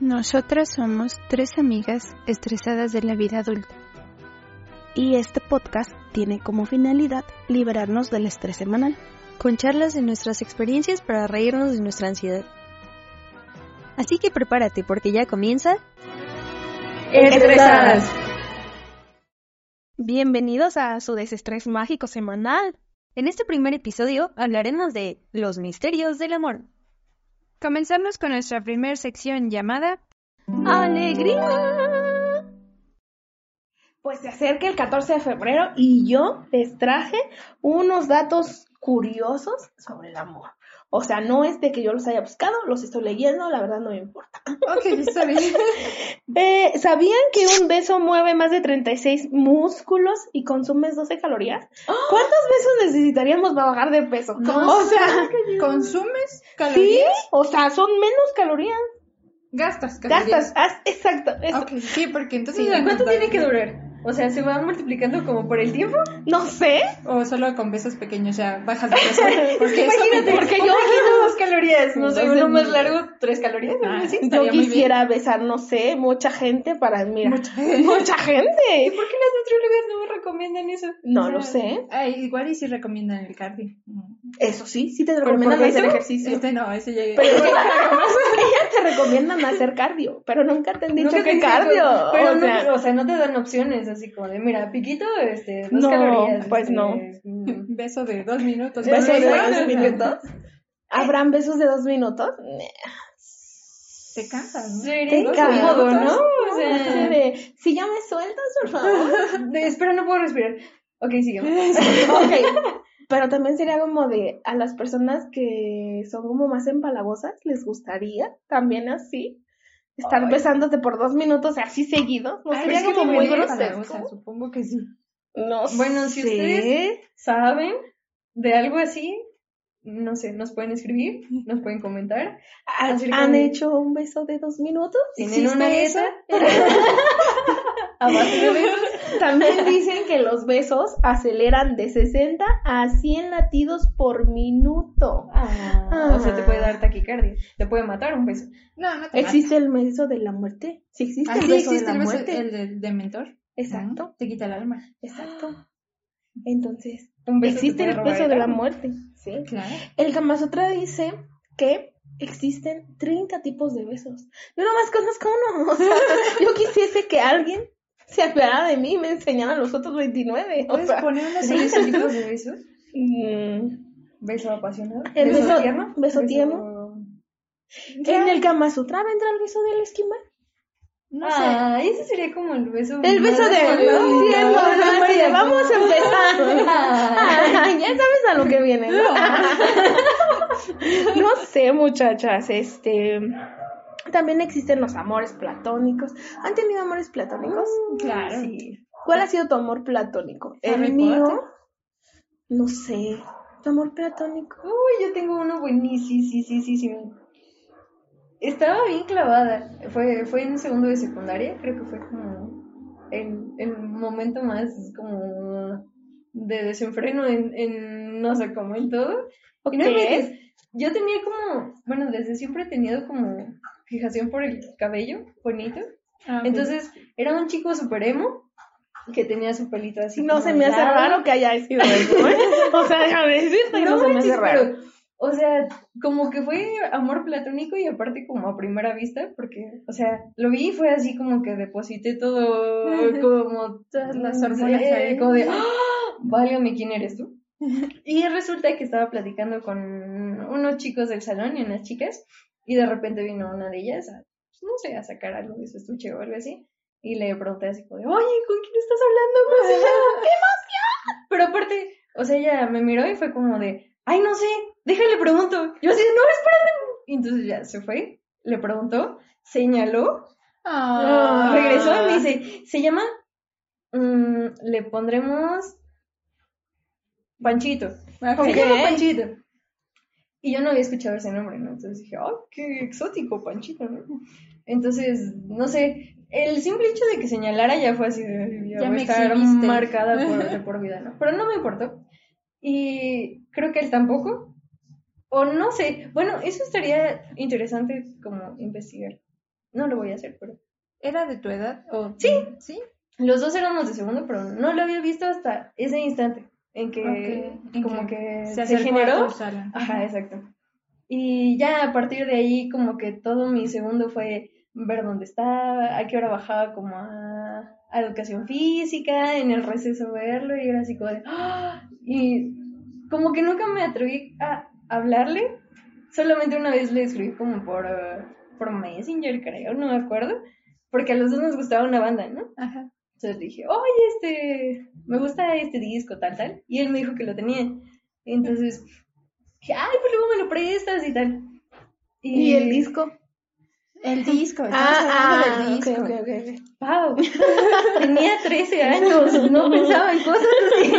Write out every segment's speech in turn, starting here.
Nosotras somos tres amigas estresadas de la vida adulta. Y este podcast tiene como finalidad liberarnos del estrés semanal. Con charlas de nuestras experiencias para reírnos de nuestra ansiedad. Así que prepárate porque ya comienza... Estresadas. Bienvenidos a su desestrés mágico semanal. En este primer episodio hablaremos de los misterios del amor. Comenzamos con nuestra primera sección llamada Alegría. Pues se acerca el 14 de febrero y yo les traje unos datos curiosos sobre el amor. O sea, no es de que yo los haya buscado, los estoy leyendo, la verdad no me importa. Ok, está bien. Eh, ¿Sabían que un beso mueve más de 36 músculos y consumes 12 calorías? ¿Cuántos besos necesitaríamos para bajar de peso? o sea, ¿Consumes sí, calorías? o sea, son menos calorías. Gastas calorías. Gastas, haz- exacto, eso. Ok, sí, porque entonces... Sí, ¿Cuánto tiene que durar? O sea, ¿se va multiplicando como por el tiempo? No sé, O solo con besos pequeños ya bajas de peso. Porque Imagínate, porque yo- imagínate dos calorías. No sé, uno más largo, tres calorías. Ah, yo quisiera besar, no sé, mucha gente para, mira, Mucha- mucha ¿Y gente. por qué las nutriólogas no me recomiendan eso? No O sea, lo sé. Ay, igual y si recomiendan el cardio. Eso sí, sí te ¿Pero recomiendan hacer ejercicio. Este no, ese ya... Pero es que ellas te recomiendan hacer cardio, pero nunca te han dicho que cardio. Pero o no, o sea, no te dan opciones así como de, mira, piquito, este, dos No, calorías. pues este, no. mm, Beso de dos minutos. beso de dos minutos. ¿Habrán besos de dos minutos? Te cansas, ¿no? Sería Te incómodo, cansas. ¿no? O Así sea, de, si ya me sueltas, por favor. de, espera, no puedo respirar. Ok, sigamos. ok. Pero también sería como de a las personas que son como más empalagosas, les gustaría también así estar Ay. besándote por dos minutos así seguidos. ¿No Ay, sería como muy grosero? para- o sea, supongo que sí. No Bueno, si sé. ustedes saben de algo así, no sé, nos pueden escribir, nos pueden comentar. ¿Han, hecho un beso de dos minutos? ¿Tienen ¿Existe una eso? dieta? A base de besos. También dicen que los besos aceleran de 60 a 100 latidos por minuto. Ah, o sea, te puede dar taquicardia. Te puede matar un beso. No, no te ¿Existe el beso de la muerte? Sí, existe Ah, el sí, beso existe de el la beso, muerte. el de, de mentor. Exacto, Te quita el alma. exacto. Entonces, Un beso te existe el beso el de la alma. muerte. Sí. Claro. El Kama Sutra dice que existen 30 tipos de besos. Yo nomás conozco uno. O sea, yo quisiese que alguien se apiadara de mí y me enseñara los otros 29. O ¿Puedes sea, poner una ¿Tienes solicitud? tipos de besos? mm, ¿Beso apasionado? El beso- tierno? beso tierno. en el Kama Sutra vendrá el beso del esquimal. No sé. Ah, ese sería como el beso. El beso de de, Vamos a empezar. Ay, ya sabes a lo que viene. ¿no? No sé, muchachas, este también existen los amores platónicos. ¿Han tenido amores platónicos? Claro. Sí. ¿Cuál ha sido tu amor platónico? El mío, no sé. ¿Tu amor platónico? Uy, yo tengo uno buenísimo. Estaba bien clavada. Fue, fue en segundo de secundaria, creo que fue como el, el momento más como de desenfreno en, en no sé, como en todo. Y no yo tenía como, bueno, desde siempre he tenido como fijación por el cabello bonito. Ah. Entonces, era un chico super emo que tenía su pelito así. No se me hace largo. raro que haya sido eso, ¿eh? O sea, déjame decirte no, No se me hace raro. pero, o sea, como que fue amor platónico y aparte como a primera vista, porque, o sea, lo vi y fue así como que deposité todo, como Todas las hormonas ahí. como de, ¡Ah! válgame, ¿quién eres tú? Y resulta que estaba platicando con unos chicos del salón y unas chicas, y de repente vino una de ellas a, pues, no sé, a sacar algo de su estuche o algo así, y le pregunté así como de, oye, ¿con quién estás hablando? ¿Cómo se llama? ¡Qué emoción! Pero aparte, o sea, ella me miró y fue como de, ay, no sé, déjale pregunto. Yo así, no, espérate. Y entonces ya se fue, le preguntó, señaló, Ah. regresó y me dice, se llama, mm, le pondremos Panchito. Ok. Se llama Panchito. Y yo no había escuchado ese nombre, ¿no? Entonces dije, oh, qué exótico, Panchito, ¿no? Entonces, no sé, el simple hecho de que señalara ya fue así, de, ya, Ya voy me a estar exhibiste. marcada por, de por vida, ¿no? Pero no me importó. Y creo que él tampoco. O no sé, bueno, eso estaría interesante como investigar. no lo voy a hacer, pero... ¿Era de tu edad? O... Sí. ¿Sí? Los dos éramos de segundo, pero no lo había visto hasta ese instante en que en como que que Se generó. Ajá, exacto. Y ya a partir de ahí como que todo mi segundo fue ver dónde estaba, a qué hora bajaba como a, a educación física, en el receso verlo y era así como de... ¡ah! Y como que nunca me atreví a hablarle, solamente una vez le escribí como por, por Messenger, creo, no me acuerdo, porque a los dos nos gustaba una banda, ¿no? Ajá. Entonces dije, oye, este, me gusta este disco, tal, tal. Y él me dijo que lo tenía. Entonces, dije, ay, pues luego me lo prestas y tal. ¿Y el disco? El disco. Ah, ah, del disco. Wow, tenía 13 años, no pensaba en cosas así.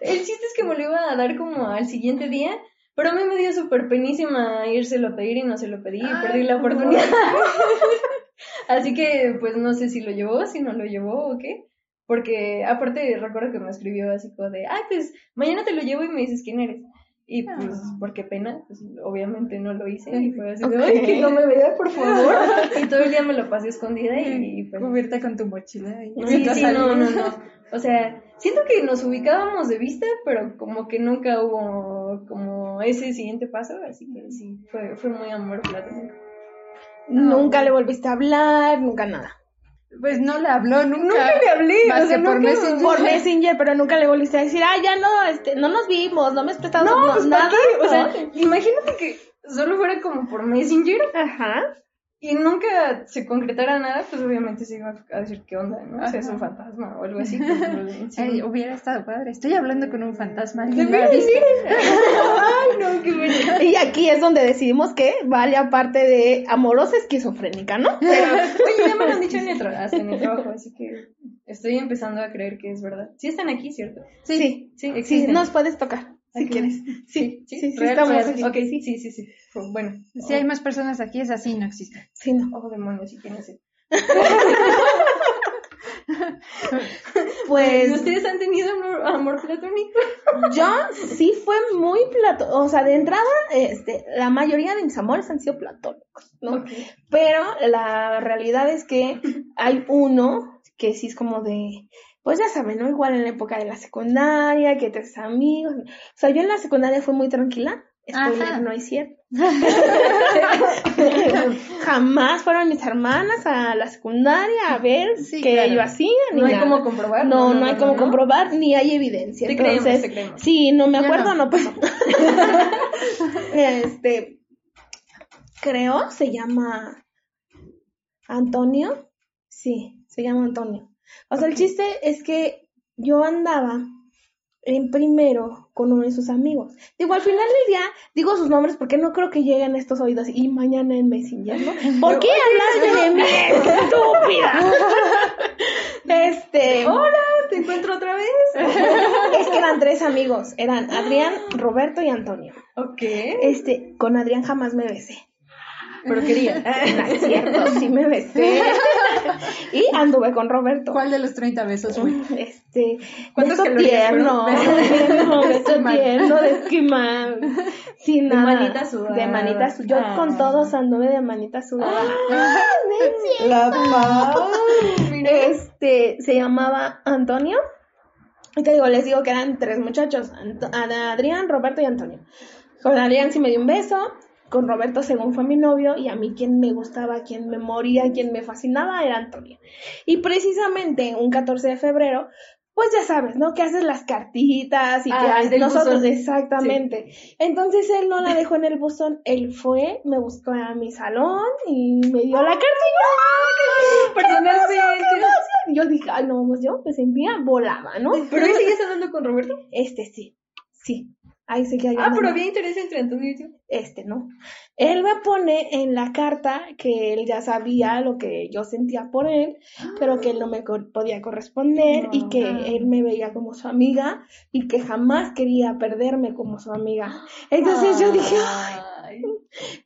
El chiste es que me lo iba a dar como al siguiente día, pero a mí me dio súper penísima írselo a pedir y no se lo pedí y perdí la no. Así que pues no sé si lo llevó, si no lo llevó o qué. Porque aparte recuerdo que me escribió así como de, ay, pues mañana te lo llevo y me dices quién eres. Y pues, Ah. por qué pena, pues obviamente no lo hice y fue así de, ay, que no me vea, por favor. Y todo el día me lo pasé escondida y pues... Cubierta con tu mochila. y- Sí, sí, no, no, no. O sea, siento que nos ubicábamos de vista, pero como que nunca hubo como ese siguiente paso, así que sí, fue, fue muy amor platónico. Nunca le volviste a hablar, nunca nada. Pues no le habló nunca. Nunca le hablé, Más o sea, que por nunca- Messenger. Por Messenger, pero nunca le volviste a decir, ah, ya no, este, no nos vimos, no me has prestado No, pues ¿para nada. O sea, imagínate que solo fuera como por Messenger Ajá. Y nunca se concretara nada, pues obviamente se iba a decir qué onda, ¿no? O sea, es un fantasma o algo así. sí. Ay, hubiera estado padre. Estoy hablando con un fantasma. Sí, ¿Alguien me sí. Ay, no, qué bueno. Y aquí es donde decidimos que vale aparte de amorosa esquizofrénica, ¿no? Pero, oye, ya me lo han dicho en el, en trabajo, así que estoy empezando a creer que es verdad. Sí están aquí, ¿cierto? Sí, sí, Sí, existen. nos puedes tocar, si quieres. Sí, sí, sí, real, estamos aquí. Ok, sí, sí, sí, sí. Bueno. Si hay más personas aquí, es así, no existe. Sí, no. Oh, demonios, ¿y quién es él? Pues ¿Ustedes han tenido amor, amor platónico? yo sí fue muy platónico, o sea, de entrada, este, la mayoría de mis amores han sido platónicos, ¿no? Pero la realidad es que hay uno que sí es como de, pues ya saben, ¿no? Igual en la época de la secundaria, que tres amigos. O sea, yo en la secundaria fui muy tranquila. Spoiler, Ajá. no es cierto. Jamás fueron mis hermanas a la secundaria a ver Sí, qué claro. yo hacía. Ni No hay cómo comprobar. No, no, hay como comprobar, ni hay evidencia. Te creemos, Entonces, te creemos. sí, no me acuerdo, no. no pasó. este, creo, se llama Antonio. Sí, se llama Antonio. O sea, el chiste es que yo andaba en primero con uno de sus amigos. Digo, al final del día, digo sus nombres porque no creo que lleguen a estos oídos y mañana en Messenger, ¿no? ¿Por qué hablaste de mí, estúpida? Este, Hola, te encuentro otra vez. es que eran tres amigos, eran Adrián, Roberto y Antonio. ok. Este, con Adrián jamás me besé. Pero quería. No es cierto, sí me besé. Y anduve con Roberto. ¿Cuál de los 30 besos fue? Este, ¿Cuántas beso tierno, fueron? no, beso tierno de esquimal, sin De nada. manita sudada. De manita sudada. Yo Ah. con todos anduve de manita sudada. La paz. Este, se llamaba Antonio. Y te digo, les digo que eran tres muchachos, Adrián, Roberto y Antonio. Con Adrián sí me dio un beso, con Roberto según fue mi novio, y a mí quien me gustaba, quien me moría, quien me fascinaba era Antonio. Y precisamente un 14 de febrero, pues ya sabes, ¿no? Que haces las cartitas y que Ah, haces- del nosotros, buzón. exactamente. Entonces él no la dejó en el buzón, él fue, me buscó a mi salón y me dio la carta y yo, Personalmente. yo dije, ay, no, pues yo me sentía volada, ¿no? Pero ahí sigues hablando con Roberto. Este sí, sí. Ahí seguía yo. Ah, pero había interés entre Antonio y tú. Este no. Él me pone en la carta que él ya sabía lo que yo sentía por él, pero que él no me co- podía corresponder y que Ah. él me veía como su amiga y que jamás quería perderme como su amiga. Entonces yo dije, Ay.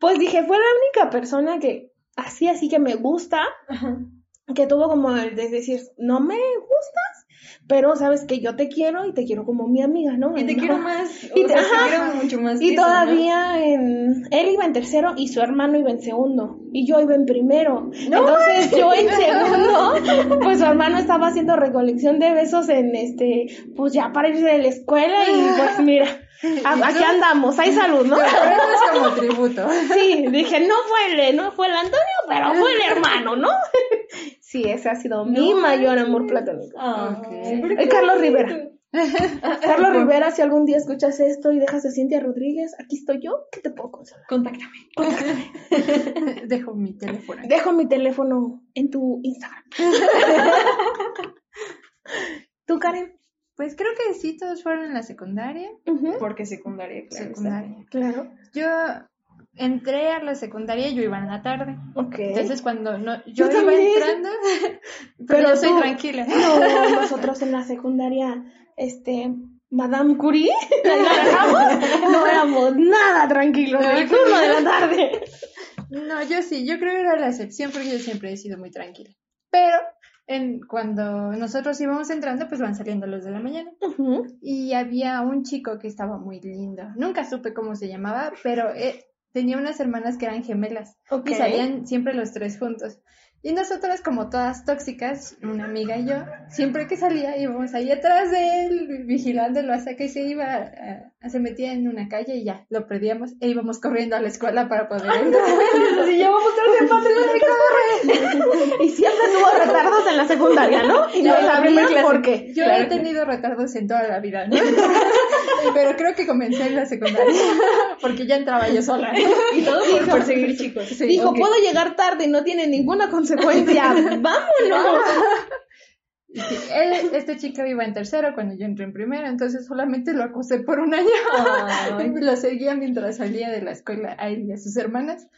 pues dije, fue la única persona que así, así que me gusta Ajá. que tuvo como el de decir, no me gustas, pero sabes que yo te quiero y te quiero como mi amiga, ¿no? Y te No. quiero más. Y te- sea, ajá. te quiero mucho más. Y eso, ¿no? todavía en, él iba en tercero y su hermano iba en segundo y yo iba en primero. Entonces yo en segundo, pues su hermano estaba haciendo recolección de besos en este, pues ya para irse de la escuela y pues mira, a- aquí andamos, hay salud, ¿no? Pero es como tributo. Sí, dije, no fue el, no fue el Antonio, pero fue el hermano, ¿no? Sí, ese ha sido mi mayor amor platónico. Ay, Ok. pero El Carlos. Rivera. Carlos Rivera, si algún día escuchas esto y dejas a Cintia Rodríguez, aquí estoy yo, ¿qué te puedo consolar? Contáctame. Dejo mi teléfono. Dejo mi teléfono en tu Instagram. ¿Tú, Karen? Pues creo que sí, todos fueron en la secundaria. Porque secundaria, claro. secundaria. Claro. Yo entré a la secundaria, yo iba en la tarde. Ok. Entonces cuando no, yo, Yo iba también. entrando, pero, Pero yo soy tú- tranquila. No, nosotros en la secundaria, este, Madame Curie, ahí la dejamos, no éramos nada tranquilos el turno de la tarde. No, yo sí, yo creo que era la excepción porque yo siempre he sido muy tranquila. Pero en, cuando nosotros íbamos entrando, pues van saliendo los de la mañana. Y había un chico que estaba muy lindo. Nunca supe cómo se llamaba, pero eh, tenía unas hermanas que eran gemelas. Ok. Y salían siempre los tres juntos. Y nosotras, como todas tóxicas, una amiga y yo, siempre que salía íbamos ahí atrás de él, vigilándolo hasta que se iba, a- se metía en una calle y ya, lo perdíamos e íbamos corriendo a la escuela para poder entrar. Y llevamos tres Y siempre tuvo retardos en la secundaria, ¿no? Y no primera por qué. Yo he tenido retardos en toda la vida, ¿no? Pero creo que comencé en la secundaria, porque ya entraba yo sola. Y todo por perseguir chicos. Sí, Dijo, ok. puedo llegar tarde y no tiene ninguna consecuencia. ¡Vámonos! Sí, él- este chico iba en tercero cuando yo entré en primero, entonces solamente lo acusé por un año. Ay. Lo seguía mientras salía de la escuela a él y a sus hermanas.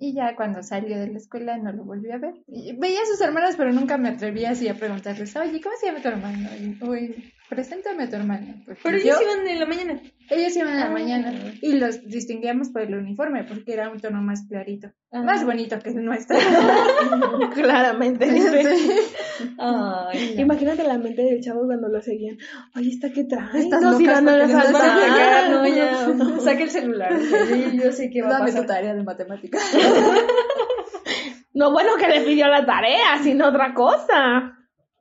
Y ya cuando salió de la escuela no lo volví a ver. Y veía a sus hermanas, pero nunca me atrevía así a preguntarles, oye, ¿cómo se llama tu hermano? Y, Uy, preséntame a tu hermano. Porque Pero yo- ellos iban en la mañana. ellos iban en la Ah. mañana y los distinguíamos por el uniforme porque era un tono más clarito, Ah. más bonito que el nuestro. Claramente. Sí. Ay, Imagínate la mente del chavo cuando lo seguían. Oye, ¿esta qué trae? Estas no, porque las no alcanza. saben ya, no, ya. Saca el celular. yo, sé qué va a Dame tu pasar. tarea de matemáticas. No, bueno que le pidió la tarea, sino otra cosa.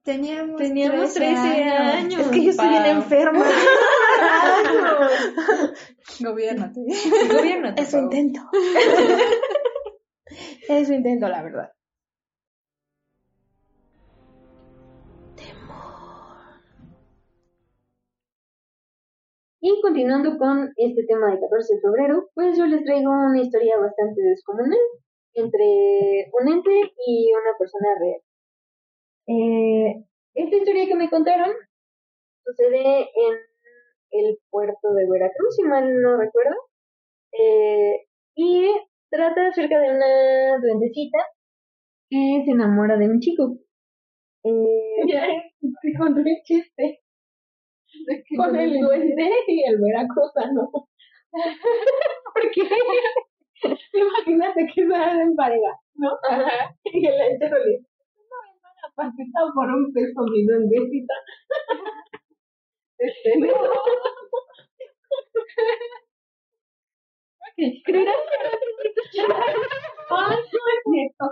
Teníamos, Teníamos 13 años. Es que yo estoy bien enferma. Gobiernate. Gobierno. Es su intento. es su intento, la verdad. Y continuando con este tema de 14 de febrero, pues yo les traigo una historia bastante descomunal entre un ente y una persona real. Eh, esta historia que me contaron sucede en el puerto de Veracruz, si mal no recuerdo, eh, y trata acerca de una duendecita que se enamora de un chico. Eh, Con el chiste. Con el duende y el veracruzano. Porque imagínate que se en pareja, ¿no? Y el ente pasita por un peso, mi duendecita. Este, no. ¿Creerás que Ay, no.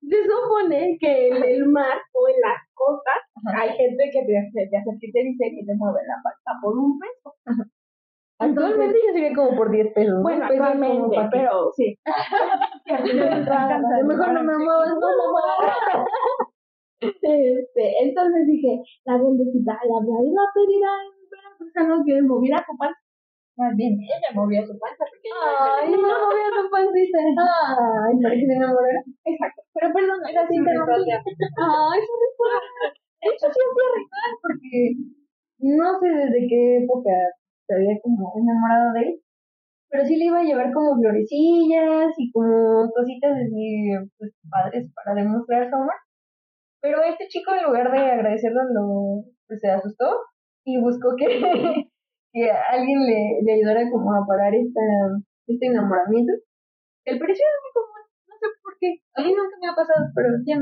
Se supone que en el mar o en las costas hay gente que te hace, te hace que te dice que te mueve la pasta por un peso. actualmente ya sería como por 10 pesos. ¿no? Bueno, actualmente, pero sí. Mejor no me muevas, no me muevas. Este, entonces dije, la duendecita la habrá ido a pedir a Veracruzano que moviera su panza. Más bien, ella movía su panza porque Ay, no me voy a tu pancita. Ay, para que se enamorara. Exacto. Pero perdón, era Sí, sin me interrumpir. Ay, eso me fue. De hecho, sí hacía ritual porque no sé desde qué época se había como enamorado de él. Pero sí le iba a llevar como florecillas y como cositas así, pues, padres para demostrar su amor. Pero este chico, en lugar de agradecerlo, lo, pues, se asustó y buscó que, que alguien le, le ayudara como a parar esta, este enamoramiento. El pareció muy común, no sé por qué. A mí nunca me ha pasado, pero ya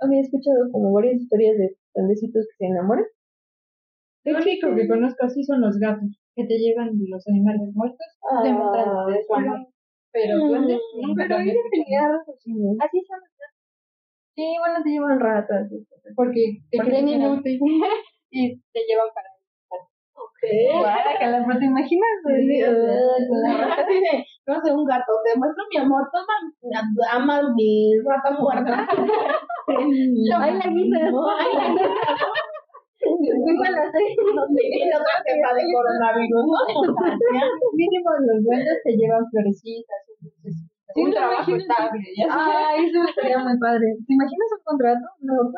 había escuchado como varias historias de duendecitos que se enamoran. Lo único que conozco así son los gatos, que te llevan los animales muertos, Ah, de su amor. Pero nunca Pero ella tenía raciocinio. Así son. Sí, bueno, te llevan cosas. Porque te creen inútil y te llevan para Guácala, pero te imaginas así, con la rata. Así de, no sé, un gato, te muestro mi amor, toma, ama mi rata muerta. Ay, la guisa. Ay, la guisa. Después a las seis. Y la otra cepa de coronavirus, ¿no? Mínimo los duendes te llevan florecitas, un dulcecito, Sí, un trabajo estable. ya sabes. Ay, eso estaría muy padre. ¿Te imaginas un contrato? ¿Un?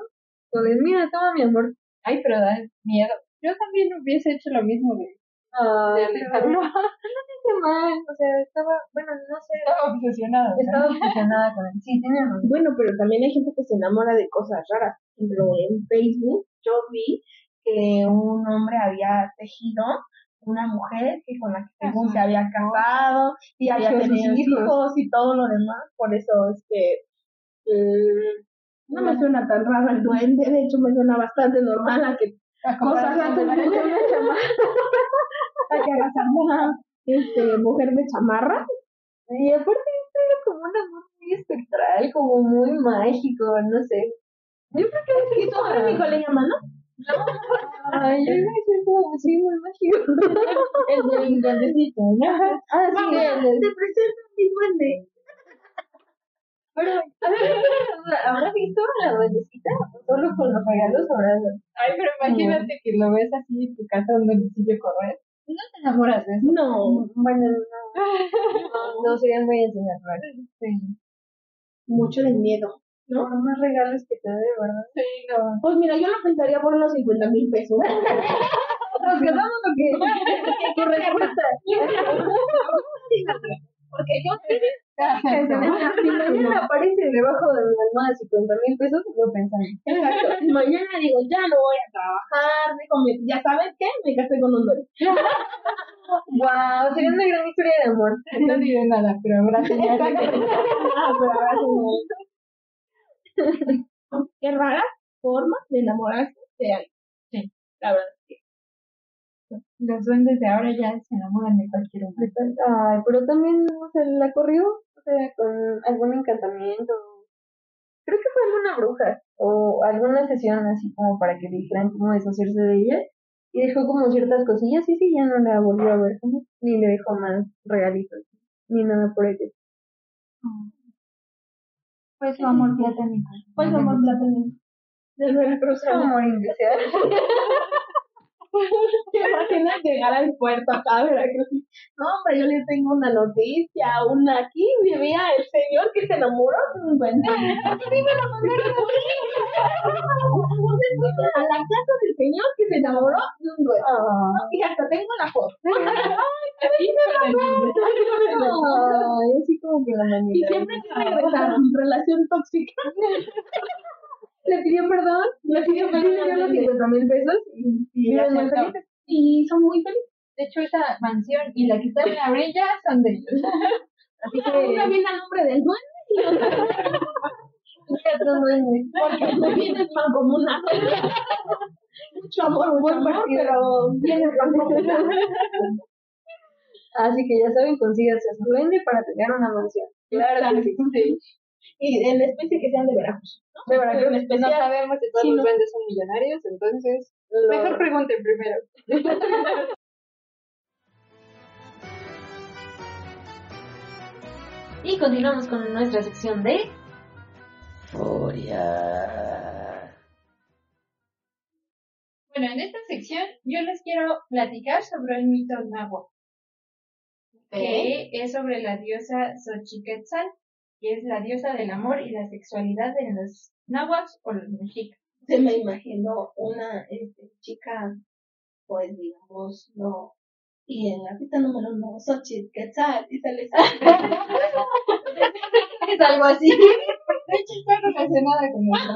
Joder, mira, toma mi amor. Ay, pero da miedo. Yo también hubiese hecho lo mismo de, Ay, de alejarlo. qué mal. O sea, estaba, bueno, no sé. Estaba obsesionada. ¿no? Estaba obsesionada con él. Sí, tiene razón. Bueno, pero también hay gente que se enamora de cosas raras. Por ejemplo, en Facebook yo vi que un hombre había tejido una mujer que con la que según se había casado y había tenido hijos. y todo lo demás. Por eso es que mm, no me suena tan raro el duende, de hecho me suena bastante normal a que A cosas de una a que alguna este, mujer de chamarra. Y aparte era como un amor muy espectral, como muy mágico, no sé. Yo creo que es Esquizofrénico le llaman, ¿no? Ay, yo decir como sí, muy mágico. El del duendecito, ¿no? Ah, sí, Vamos, el del- te presento a mi duende. Pero, ¿habrás visto a la duendecita? Solo con los regalos habrás Ay, pero imagínate que lo ves así en tu casa un duendecillo correr. No te enamoras de eso. No, Bueno, no, no sería muy enseñador. Sí. mucho de miedo. Por más regalos que te dé, ¿verdad? Sí, no. Pues mira, yo lo pensaría por unos 50 mil pesos. ¿Nos quedamos o qué? ¿Qué respuesta? Porque yo Si mañana aparece debajo de mi almohada 50 mil pesos, lo pensamos. Exacto. Y mañana digo, ya no voy a trabajar, digo, ya sabes qué, me casé con un duende. Wow, sería una gran historia de amor. No diré nada, pero habrá señales. Ah, pero no. Qué rara forma de enamorarse de alguien. Sí. La verdad. Los duendes de ahora ya se enamoran de cualquier hombre. Ay, pero también, o sea, la corrió, o sea, con algún encantamiento. Creo que fue alguna bruja, o alguna sesión así como para que dijeran cómo deshacerse de ella. Y dejó como ciertas cosillas, y sí, ya no la volvió a ver, ni le dejó más regalitos, ni nada por el estilo. Pues su amor platónico. Pues somos platónicos. Del Veracruz. Amor indeseable. ¿Te imaginas llegar al puerto acá de Veracruz? No, hombre, yo les tengo una noticia. Una aquí vivía el señor que se enamoró de un mandaron a. A la casa del señor que se enamoró de un duende. Y hasta tengo la foto. Ay, así como que la Y siempre que regresaron, relación tóxica. Le pidió perdón, le pidió perdón, los 50 mil pesos y, y Y son muy felices. De hecho, esa mansión y la que está en la orilla son de ellos. Así Una que, viene a nombre del duende y otra duende. porque me vienes mancomunazo. Mucho amor, mucho amor, pero vienes mancomunazo. Así que ya saben, consíganse a su duende para tener una mansión. Claro que sí. Y en especie que sean de Veracruz. De verdad que En No especial. sabemos si todos Sí, los no. duendes son millonarios, entonces lo- mejor pregunten primero. Y continuamos con nuestra sección de Bueno, en esta sección yo les quiero platicar sobre el mito náhuatl, que es sobre la diosa Xochiquetzal, que es la diosa del amor y la sexualidad de los náhuatl o los mexicas. Se me imaginó una este, chica, pues digamos, no. Y en la pista número uno, Xochitl, Quetzal, y sale Es algo así. De hecho, está relacionada con eso.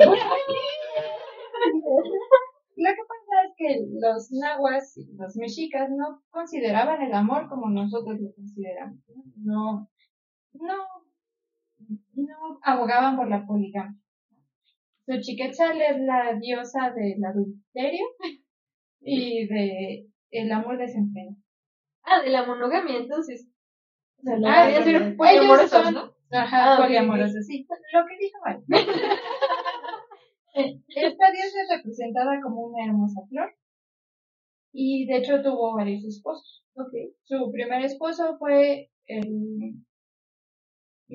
Lo que pasa es que los nahuas y los mexicas no consideraban el amor como nosotros lo consideramos. No, no, no abogaban por la poligamia. Xochiquetzal es la diosa del adulterio, y de el amor desenfrenado. Ah, de la monogamia, entonces. O sea, Ah, decir, poliamorosos, son- ¿no? Ajá, Ah, sí. Lo que dijo mal. Esta diosa es representada como una hermosa flor. Y de hecho tuvo varios esposos. Su primer esposo fue el...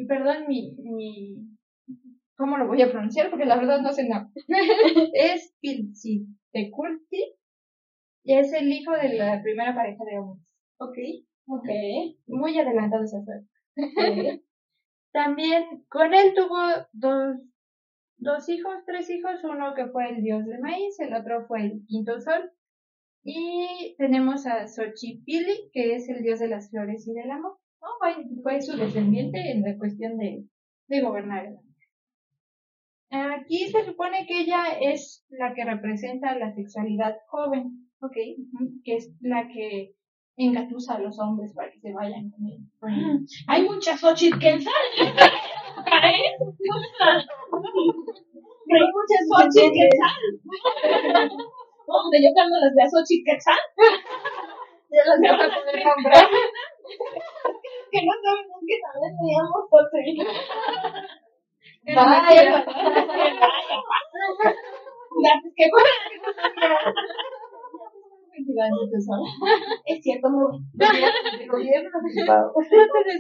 Perdón, mi, mi... ¿Cómo lo voy a pronunciar? Porque la verdad no sé nada. es Pilsiteculti. Y es el hijo de la primera pareja de hombres. Ok. Ok. Muy adelantado ese fue. También con él tuvo dos, dos hijos, tres hijos, uno que fue el dios del maíz, el otro fue el quinto sol. Y tenemos a Xochipilli, que es el dios de las flores y del amor. ¿No? Fue, fue su descendiente en la cuestión de, de gobernar el. Aquí se supone que ella es la que representa la sexualidad joven, ¿ok? Que es la que engatusa a los hombres para que se vayan con él. Hay muchas Xochitl Quetzal. Hay muchas Xochitl. Donde yo cuando las vea Xochitl Quetzal, Ya las voy a poder nombrar. que no sabemos que también me llamo Xochitl. Vaya. Gracias, que Es cierto, muy bueno. El gobierno anticipado. No te de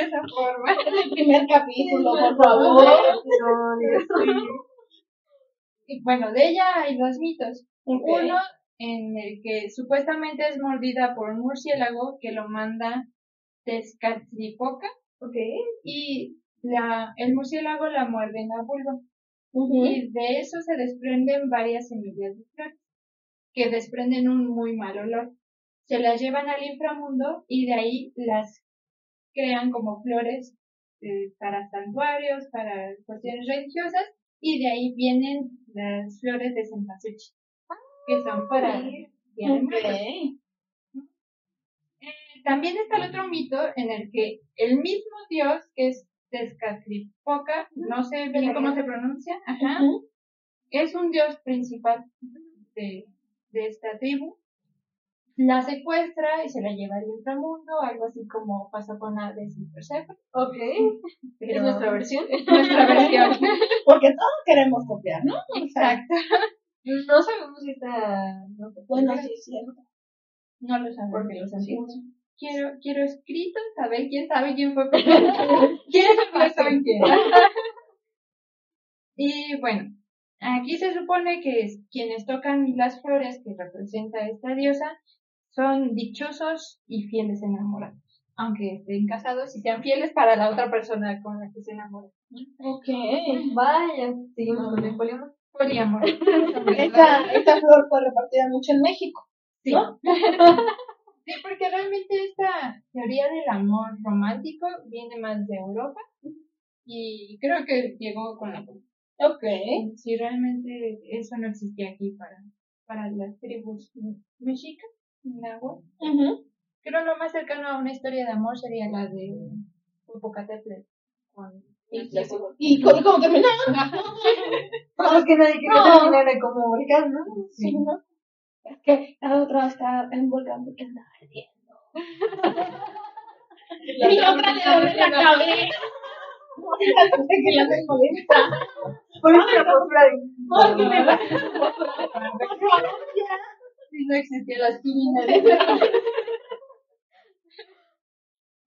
esa forma. Es el primer capítulo, por favor. No. Y bueno, de ella hay dos mitos. Uno en el que supuestamente es mordida por un murciélago que lo manda Tezcatlipoca Ok. y la, el murciélago la muerde en la vulva. Y de eso se desprenden varias semillas de flores, que desprenden un muy mal olor. Se las llevan al inframundo y de ahí las crean como flores eh, para santuarios, para cuestiones religiosas, y de ahí vienen las flores de cempasúchil, que son para Día de Ok. Muertos. Eh, también está el otro mito en el que el mismo dios, que es Tezcatlipoca, no sé bien cómo se pronuncia, ajá, es un dios principal de, de esta tribu. La secuestra y se la lleva al inframundo, algo así como pasó con Hades y Persephone. Ok. Pero Es nuestra versión. nuestra versión. Porque todos queremos copiar, ¿no? Exacto. No sabemos si está. No, Bueno, sí, cierto. No lo sabemos. Porque los antiguos. Quiero, quiero escrito saber quién sabe quién fue. ¿Quién pasó en quién? Y bueno, aquí se supone que es- quienes tocan las flores que representa esta diosa son dichosos y fieles enamorados. Aunque estén casados y sean fieles para la otra persona con la que se enamoran. Ok. Vaya. Seguimos con el poliamor. Poliamor. Esta, esta flor fue repartida mucho en México. Sí. ¿no? Sí, porque realmente esta teoría del amor romántico viene más de Europa y creo que llegó con la. Ok. Si realmente eso no existía aquí para, para las tribus mexicas, náhuatl. Ujú. Creo lo más cercano a una historia de amor sería la de Popocatépetl con Y, y ¿cómo terminó? Vamos que nadie quiere No. terminar de como ¿no? Sí, ¿no? Es que la otra está en volcán porque anda ardiendo. Y la otra le duele la cabeza. Que la tengo lista. Por eso la. Porque me va si no existían las quiminas.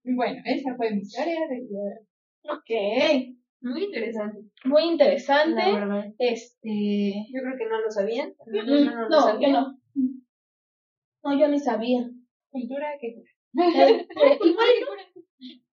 bueno, esa fue mi historia de Ok. Muy interesante. Muy interesante. Este. Yo creo que no lo sabían. No, no, no, lo No, sabía. yo no. No, yo ni sabía. cultura que Este, bueno,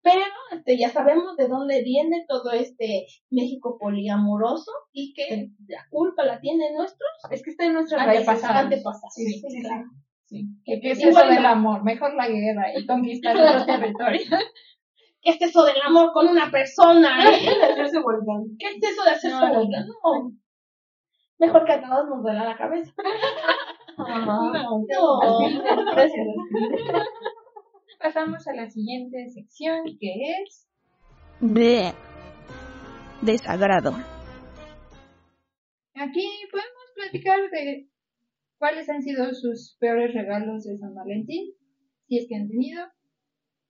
pero este, ya sabemos de dónde viene todo este México poliamoroso y que la culpa la tienen nuestros Es que está en nuestra. Antepasados. antepasados. Sí, sí, sí. claro. Sí, que, que es Igual eso del amor, mejor la guerra y conquistar otros territorios. ¿Qué es eso del amor con una persona? eh? Hacerse. ¿Qué es eso de hacer No, su no? No. Mejor que a todos nos duela la cabeza. No. Gracias. Pasamos a la siguiente sección que es Bleh. Desagrado. aquí podemos platicar de cuáles han sido sus peores regalos de San Valentín, si es que han tenido,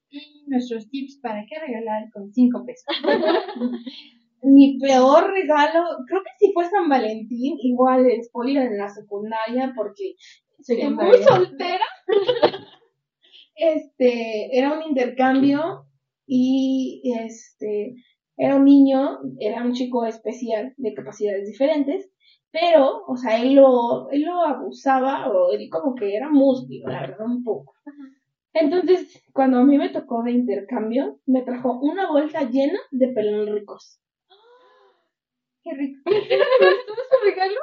y nuestros tips para qué regalar con cinco pesos. Mi peor regalo, creo que si fue San Valentín, igual el spoiler en la secundaria, porque soy muy soltera. este, era un intercambio y este, era un niño, era un chico especial de capacidades diferentes, pero, o sea, él lo, él lo abusaba, o él como que era músculo, la verdad, un poco. Entonces, cuando a mí me tocó de intercambio, me trajo una bolsa llena de pelón ricos. Qué rico. ¿Tú su regalo?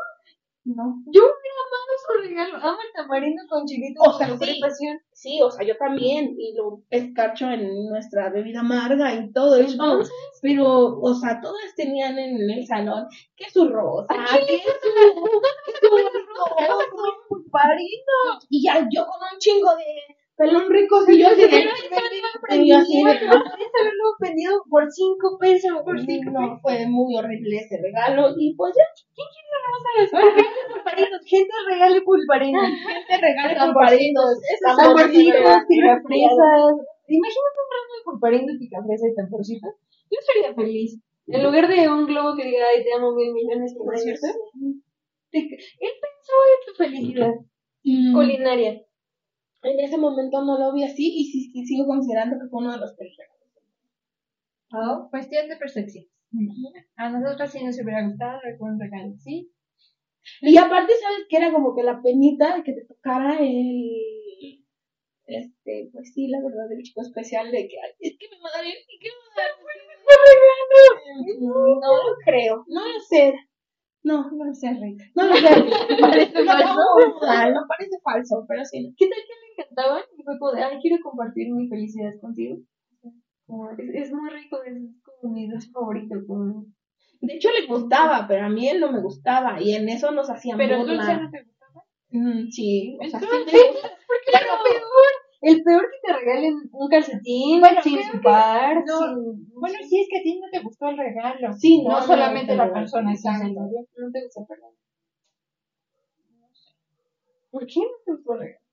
No. Yo hubiera amado su regalo. Amo el tamarindo con chilitos. O sea, sí. pasión. Sí, o sea, yo también, y lo escarcho en nuestra bebida amarga y todo eso. Pero, o sea, todas tenían en el salón que su rosa, que su, que su pulparino. Y ya yo con un chingo de pelón ricos y yo así de... y yo así de- Podrías haberlo vendido por cinco pesos. Por cinco No, fue muy horrible ese regalo y pues ya, pulparinos. Gente regale pulparinos. gente regala pulparinos, Tamborcitos, picafresas. Imagínate un ramo de pulparinos, picafresas y tamborcitos. Yo estaría feliz. En lugar de un globo que diga, ay, te amo mil millones, ¿no es cierto? Él pensó en tu felicidad Mm, culinaria. En ese momento no lo vi así y sí, sí sigo considerando que fue uno de los peores regalos. Oh, cuestión de percepción. A nosotros sí nos hubiera gustado un regalo, ¿sí? Y aparte, ¿sabes que Era como que la penita de que te tocara el... Este, pues sí, la verdad, el chico especial de que, es que me va a dar el... ¿Qué me va a dar? regalo? No lo creo, no lo sé. No, No sé, rico. no lo sé. Parece falso. No, parece falso, pero sí. ¿Qué tal que encantaban? Y fue como de, ay, quiero compartir mi felicidad contigo. Como, es, es muy rico, es como mi dulce favorito. Como... De hecho, le gustaba, pero a mí él no me gustaba. Y en eso nos hacíamos Pero burla. dulce no te gustaba. Mm, sí, o sea, sí Entonces, me gusta. ¿por qué peor? El peor que te regalen un calcetín Bueno, sin creo su que par, no. sin... Bueno, sí es que a ti no te gustó el regalo. Sí, No, no, solamente la persona, exacto. No te gusta el regalo. ¿Por qué no te gustó el regalo?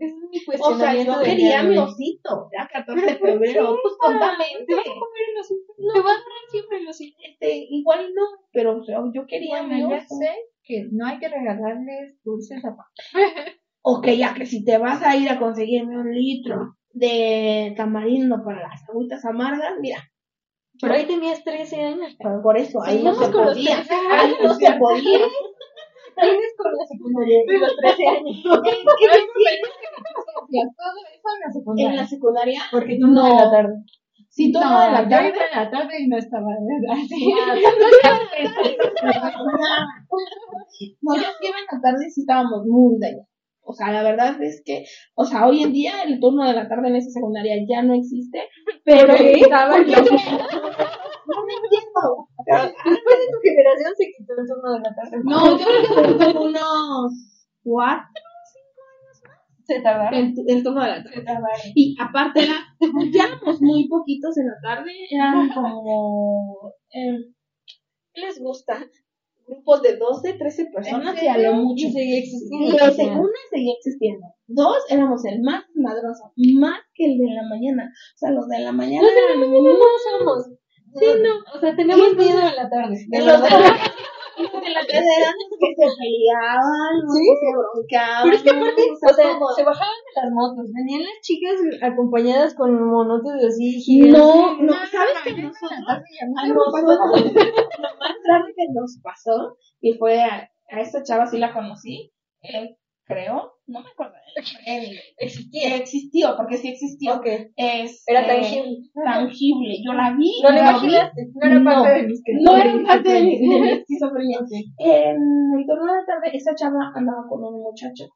Ese es mi O sea, cuestionamiento yo quería mi osito. Era 14 de febrero, pues tontamente. Te vas a comer el osito. Te va a durar siempre el osito. Este, igual no, pero o sea, yo quería mi Bueno, ya oso. sé que no hay que regalarles dulces a papá. Ok, ya que si te vas a ir a conseguirme un litro de tamarindo para las agüitas amargas, mira, Pero ahí tenías 13 años. por eso ahí no Seguimos se podía. 13 Ahí no se podía. Tienes con la secundaria y los 13 años. Todo eso en la secundaria. En la secundaria, Porque tú no de la tarde. tú no, no de la yo tarde, la tarde y no estaba así. No, yo sí iba en la tarde sí estábamos muy dañados. O sea, la verdad es que, o sea, hoy en día el turno de la tarde en esa secundaria ya no existe, pero estaba ¿Por qué? yo- No Después de tu generación se quitó el turno de la tarde. No, yo creo que fue como unos cuatro Se tardaron. el, el turno de la tarde. Se tardaron. Y aparte era, ya éramos muy poquitos en la tarde, eran como, eh, ¿qué les gusta? Grupos de 12, 13 personas y a lo mucho. Y seguía Y existiendo. segunda seguía existiendo. Dos, éramos el más madroso, más que el de la mañana. O sea, los de la mañana Los de la mañana no somos. Sí, no. O sea, teníamos miedo en la tarde. De Los de la tarde eran que se peleaban, Sí. que se broncaban. Pero es que aparte, o sea, se bajaban de las motos. Venían las chicas acompañadas con monotes así No, gigantes. no, ¿sabes qué no me pasó lo más grave que nos pasó, y fue a, a esta chava sí la conocí, eh, creo, no me acuerdo, existía, existió, porque sí existió, es, Era eh, tangible. tangible, yo la vi, No la vi, imaginaste. No era No, parte de mis no era parte de mi, de mi esquizofrenia. En el turno de la tarde, esa chava andaba con un muchacho,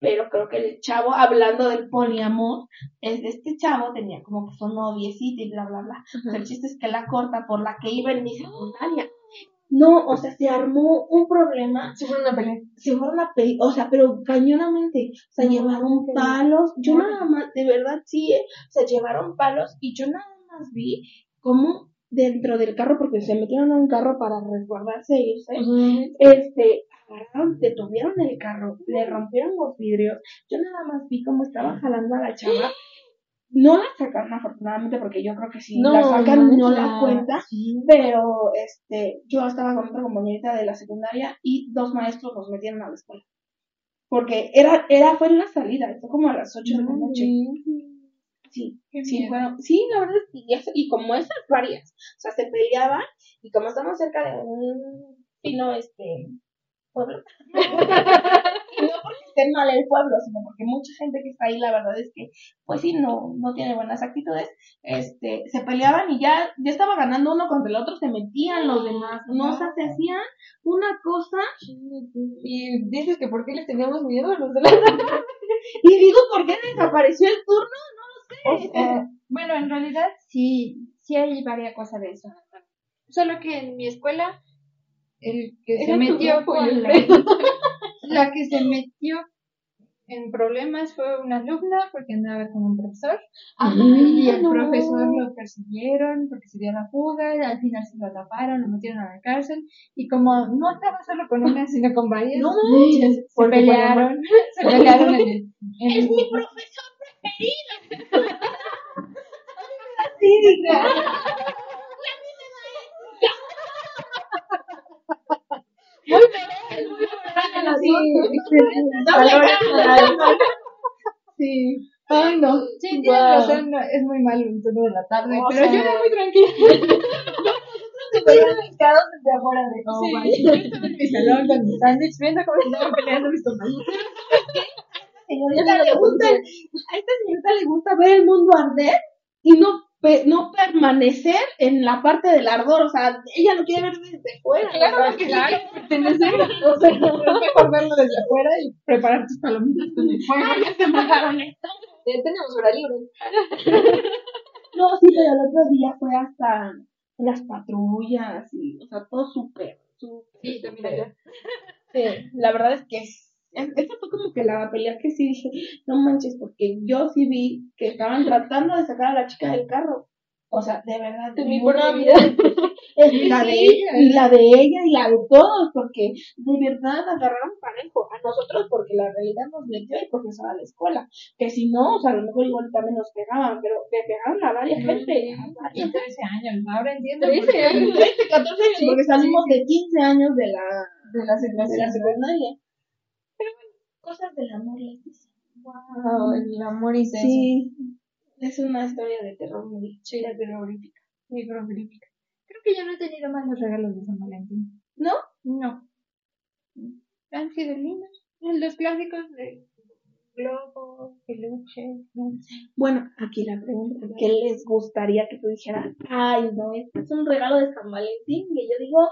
pero creo que el chavo, hablando del poliamor, es de este chavo tenía como que su noviecita y bla, bla, bla. O sea, el chiste es que la corta por la que iba en mi secundaria. No, o sea, se armó un problema, Sí, fue una pelea. se fueron a pedir, o sea, pero cañonamente, o sea, No, llevaron palos, yo No. nada más, de verdad sí, eh, o sea, llevaron palos y yo nada más vi cómo dentro del carro, porque se metieron a un carro para resguardarse e irse, este, agarraron, detuvieron el carro, le rompieron los vidrios. Yo nada más vi cómo estaba jalando a la chava. No la sacaron afortunadamente porque yo creo que si No, la sacan no la mancha. cuenta, pero este, yo estaba con otra compañerita de la secundaria y dos maestros nos metieron a la escuela. Porque era, era, fue en la salida, fue como a las 8 de la noche. Sí, Qué sí, fueron, sí, la verdad, es que- y, y como esas varias, o sea, se peleaban, y como estamos cerca de un fino, este, pueblo, y no porque esté mal el pueblo, sino porque mucha gente que está ahí, la verdad es que, pues sí, no, no tiene buenas actitudes, este, se peleaban y ya, ya estaba ganando uno contra el otro, se metían los demás, no, o sea, se hacían una cosa, Y dices que por qué les teníamos miedo a los de la y digo, ¿por qué desapareció el turno? Eh, bueno, en realidad sí, sí hay varias cosas de eso. Solo que en mi escuela, el que se metió con la, la que se metió en problemas fue una alumna porque andaba con un profesor. Y el no. profesor lo persiguieron porque se dio la fuga y al final se lo taparon, lo metieron a la cárcel. Y como no estaba solo con una sino con varias, No se, se pelearon, se pelearon en el, en Es el- mi profesor preferido. Así, Sí, Sí. Ay, no. Sí, tienes Guau. razón, no, es muy malo el turno de la tarde, O pero sea, yo era muy tranquila. ubicados desde afuera de Sí, yo estaba en mi salón con mi sándwich viendo cómo se estaban peleando mis compañeros. Señorita, le gusta, a esta señorita le gusta ver el mundo arder y no, no permanecer en la parte del ardor. O sea, ella lo quiere ver desde fuera. Claro, que claro, pertenecer. O sea, es mejor verlo desde afuera y preparar tus palomitas con el fuego. Ya se mandaron esto. Eh, tenemos hora libre. No, sí, pero el otro día fue hasta las patrullas y, o sea, todo súper, súper. Sí, también allá. Sí, la verdad es que esa fue como que la pelea que sí dije, no manches, porque yo sí vi que estaban tratando de sacar a la chica del carro. O sea, de verdad, Temí muy por mi rápido. vida. Es la de ella, y la de ella y la de todos, porque de verdad agarraron parejo a nosotros porque la realidad nos metió el profesor a la escuela. Que si no, o sea, a lo mejor igual también nos pegaban, pero me pegaron a varias gente. a Y varias 13 años, ahora entiendo. 13 por qué. años. 13, 14 años, Sí, porque salimos de 15 años de la, De la de la secundaria. Cosas del amor, les dice. Wow, el amor y sexo. Sí, es una historia de terror muy chida, terrorífica. Sí, terrorífica. Creo que yo no he tenido malos regalos de San Valentín. ¿No? No. Han sido lindos. Los clásicos de globo, peluche, dulce. Bueno, aquí la pregunta, ¿qué les gustaría que tú dijeras? Ay, no, este es un regalo de San Valentín, que yo digo,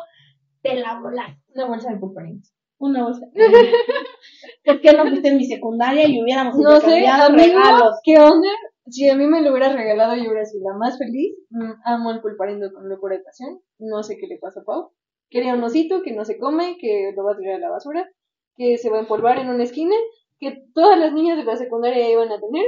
te la volaste. Una bolsa de pulparines. Una bolsa. ¿Por qué no fuiste en mi secundaria y hubiéramos No sé, amigo, regalos? ¿qué onda? Si a mí me lo hubieras regalado, yo hubiera sido la más feliz. Mm, amo el pulparindo con locura de pasión. No sé qué le pasa a Pau. Quería un osito que no se come, que lo va a tirar a la basura, que se va a empolvar en una esquina, que todas las niñas de la secundaria iban a tener,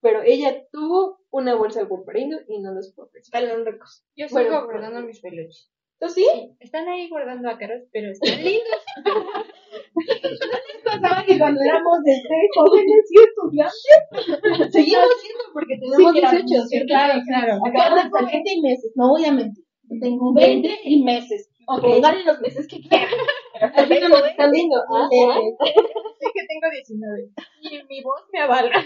pero ella tuvo una bolsa de pulparindo y no los pudo apreciar. Pelón ricos. Yo Bueno, sigo guardando mis peluches. ¿Tú sí? Están ahí guardando ácaros, pero están lindos. Pensaba que cuando éramos de tres jóvenes y estudiantes, Seguimos siendo porque tenemos Sí, claro, 18, sí, ¿cierto? claro, claro. Acabamos de Tengo salir. 20 y meses, no voy a mentir. Tengo 20 y meses. Ok. Pónganle los meses que quieran. Así que nos están viendo. Ah, ah. Sí que tengo 19. Y mi voz me avala.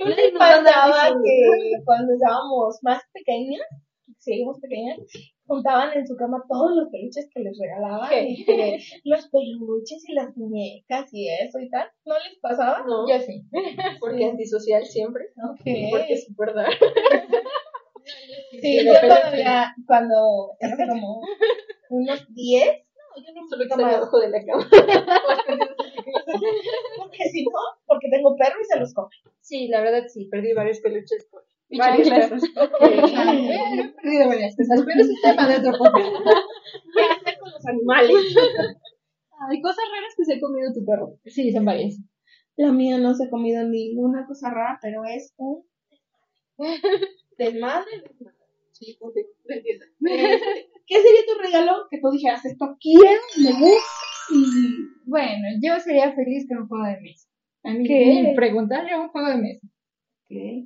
¿No les pasaba que cuando estábamos más pequeñas, seguimos pequeñas, juntaban en su cama todos los peluches que les regalaban? Y que los peluches y las muñecas y eso y tal. ¿No les pasaba? No, Yo sí. porque antisocial siempre. Ok. Y porque es dark. Sí, yo todavía, cuando hace como unos 10, no, yo no Solo está debajo de la cama. porque si no, porque tengo perro y se los come. Sí, la verdad sí, perdí varios peluches por varias cosas. Eh, he perdido varias cosas, pero es tema de otro podcast. ¿Qué hacer con los animales? Hay cosas raras que se ha comido tu perro. Sí, son varias. La mía no se ha comido ninguna cosa rara, pero es un desmadre. desmadre. Sí, Este, ¿Qué sería tu regalo que tú dijeras, esto quiero, me gusta y... Bueno, yo sería feliz con un juego de mesa. A mí ¿Qué? me preguntaría un juego de mesa.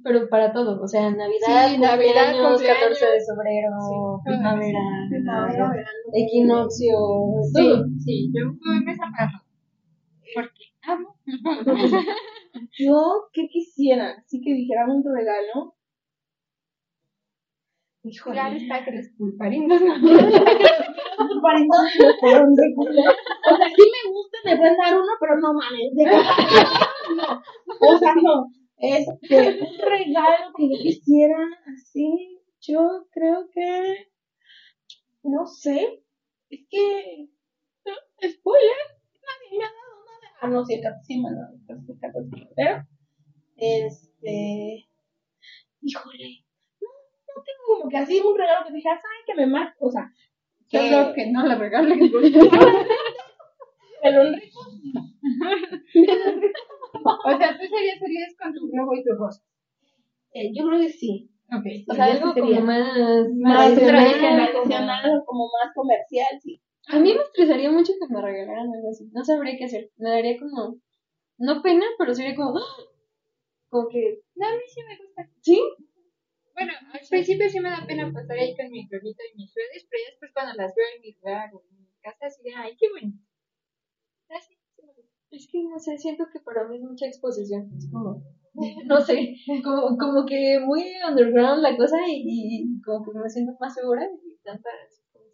Pero para todo, o sea, Navidad, Sí, Navidad, cumpleaños, cumpleaños. 14 de febrero, primavera, Primavera, verano, equinoccio, Sí, todo. sí, yo de mesa para todo. Porque amo de. Yo, ¿qué quisiera? Así que dijeran un regalo. Híjole. Claro está que los pulparindos no. Pariendo por un regalo. O sea, sí me gusta, me pueden dar uno, pero no mames. de No. O sea, no. Este, un regalo que yo quisiera así, yo creo que. No sé. Es que. Spoiler. Nadie me ha dado nada. Ah, no, sí, sí me ha dado. Pero. Este. Híjole. No, no tengo como que así un regalo que dijeras, ay, que me marque. O sea, Solo que no le regalen. pero un rico. O sea, tú serías feliz con tu globo y tu rosa. Eh, yo creo que sí. Ok. O sea, Eso algo sería. como más, Más tradicional, tradicional, como- más comercial, sí. A mí me estresaría mucho que me regalaran algo así. No sabría qué hacer. Me daría como, no pena, pero sería como, ¡ah! como que, No, a mí sí me gusta. ¿sí? Bueno, al principio sí me da pena pasar ahí con mi globito y mis redes, pero ya después cuando las veo en mi lugar o en mi casa, así de, ay, qué bonito. Así, sí me gusta. Es que no sé, siento que para mí es mucha exposición. Es como, no sé, como, como que muy underground la cosa y, y como que me siento más segura y tantas,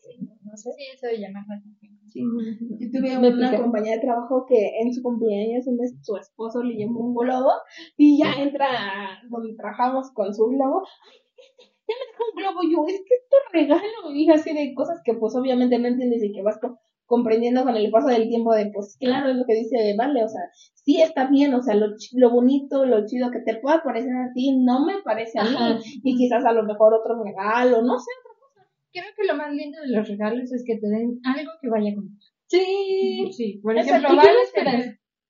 que, no sé. Sí, eso de llamar la atención. Yo tuve Me una pica. compañera de trabajo que en su cumpleaños un mes su esposo le llevó un globo y ya entra donde trabajamos con su globo. Ay, este, ya me dejó un globo. Yo, es que es tu regalo. Y así de cosas que pues obviamente no entiendes y que vas co- comprendiendo con el paso del tiempo de pues claro es lo que dice Vale, o sea, sí está bien, o sea, lo, lo bonito, lo chido que te pueda parecer a ti, no me parece a Ajá. mí. Y quizás a lo mejor otro regalo, no sé. Creo que lo más lindo de los regalos es que te den algo que vaya con Sí, Sí, por ejemplo.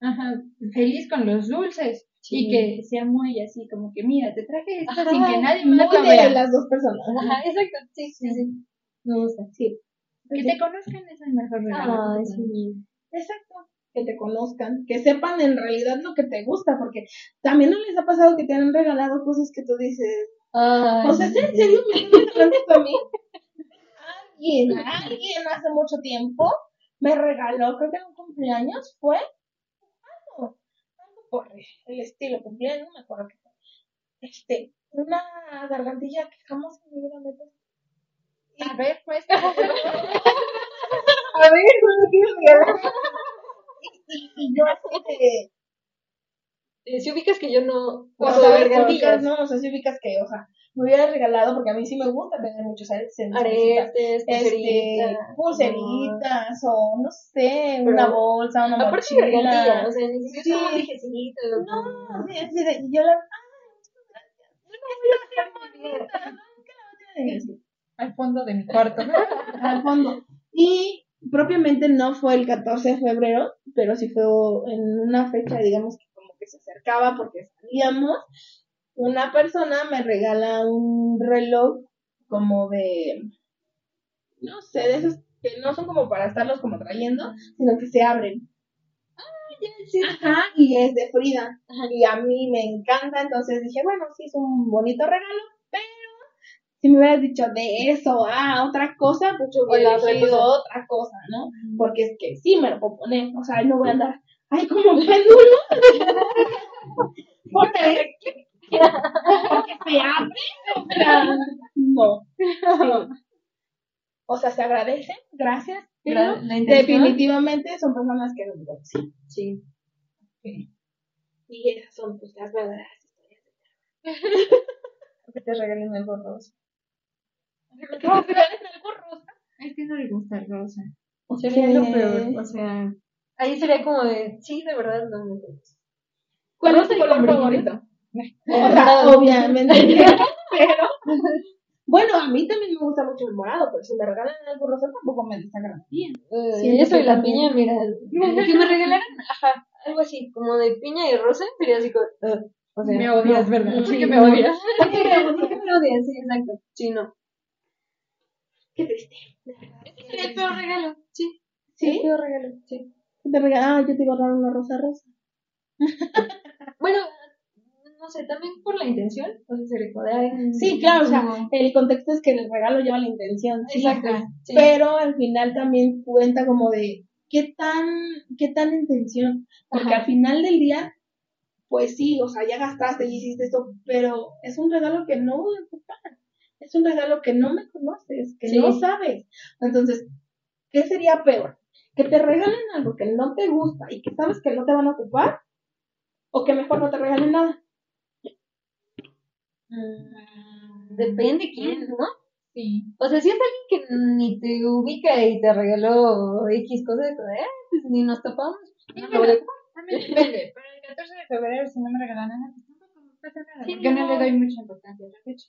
Ajá, feliz con los dulces. Sí. Y que sea muy así, como que mira, te traje esto Ajá, sin que nadie más lo de vea. las dos personas. Ajá, exacto, sí, sí, sí. Me gusta. Sí. Que te conozcan es el mejor regalo. Ay, sí. Exacto. Que te conozcan, que sepan en realidad lo que te gusta, porque también no les ha pasado que te han regalado cosas que tú dices, Ay, o sea, ¿es en serio me están regalando a mí? Alguien, alguien hace mucho tiempo me regaló, creo que en un cumpleaños fue algo, algo por el estilo cumpleaños, no me acuerdo qué fue. Este, una gargantilla que jamás en mi vida me. A ver, pues. A ver, no quiero regalar. Y, y yo así de, Eh, si ubicas que yo no uso gargantillas, ¿no? O sea, si ubicas que, o sea, me hubiera regalado, porque a mí sí me gusta tener muchos aretes cositas. aretes, Este, pulseritas, pulseritas, o no sé, Pero- una bolsa, una no. Aparte mochila. gargantilla, o sea, ni siquiera Sí. dijecito. No, sí, y yo la, ay, muchas gracias. Yo no voy a hacer bonita, ¿no? ¿Qué la voy a decir? Al fondo de mi cuarto. al fondo. Y propiamente no fue el 14 de febrero, pero sí fue en una fecha, digamos, que como que se acercaba porque salíamos. Una persona me regala un reloj como de, no sé, de esos que no son como para estarlos como trayendo, sino que se abren. Ajá, y es de Frida. Y a mí me encanta, entonces dije, bueno, sí es un bonito regalo, si me hubieras dicho de eso a otra cosa, pues yo hubiera elegido cosa. otra cosa, ¿no? Porque es que sí me lo puedo poner, o sea, no voy a andar, ay, como péndulo. porque, porque se abre, o sea, no. Sí. O sea, se agradece, gracias, pero definitivamente son personas que no digo sí. Sí. Y esas son pues las verdaderas historias de te regalen algo rosa. Es que no le gusta el rosa. Sería lo peor, o sea, ahí sería como de, sí, de verdad, no me gusta. ¿Cuál es Rosa tu color favorito? O sea, obviamente. pero, bueno, a mí también me gusta mucho el morado, pero si me regalan algo rosa tampoco me desagradaría. Eh, Siento eso que y la piña, mira, que me regalaran, ajá, algo así, como de piña y rosa, sería así como, eh, o sea, Me odias. ¿verdad? Sí, ¿Por qué me odias? ¿Por qué me odias? ¿Por qué me odias? Sí, exacto, sí, no. Qué triste. Sería el peor regalo, sí. ¿Sí? Qué regalo, sí. Te regala, ah, yo te iba a dar una rosa rosa. Bueno, no sé, también por la intención, o sea, se le en- Sí, claro, o sea, el contexto es que el regalo lleva la intención. sí, Exacto, sí. Pero al final también cuenta como de qué tan, qué tan intención. Porque Ajá. al final del día, pues sí, o sea, ya gastaste y hiciste esto, pero es un regalo que no. Es un regalo que no me conoces, que Sí. no sabes. Entonces, ¿qué sería peor? ¿Que te regalen algo que no te gusta y que sabes que no te van a ocupar? ¿O que mejor no te regalen nada? Mm, Depende quién, ¿no? Sí. O sea, si es alguien que ni te ubica y te regaló X cosas, eh, pues ni nos topamos. Sí, no pero- a depende. Para el 14 de febrero, si no me regalan nada, pues tampoco me pasa nada. Sí, porque no. no. le doy mucha importancia a la fecha.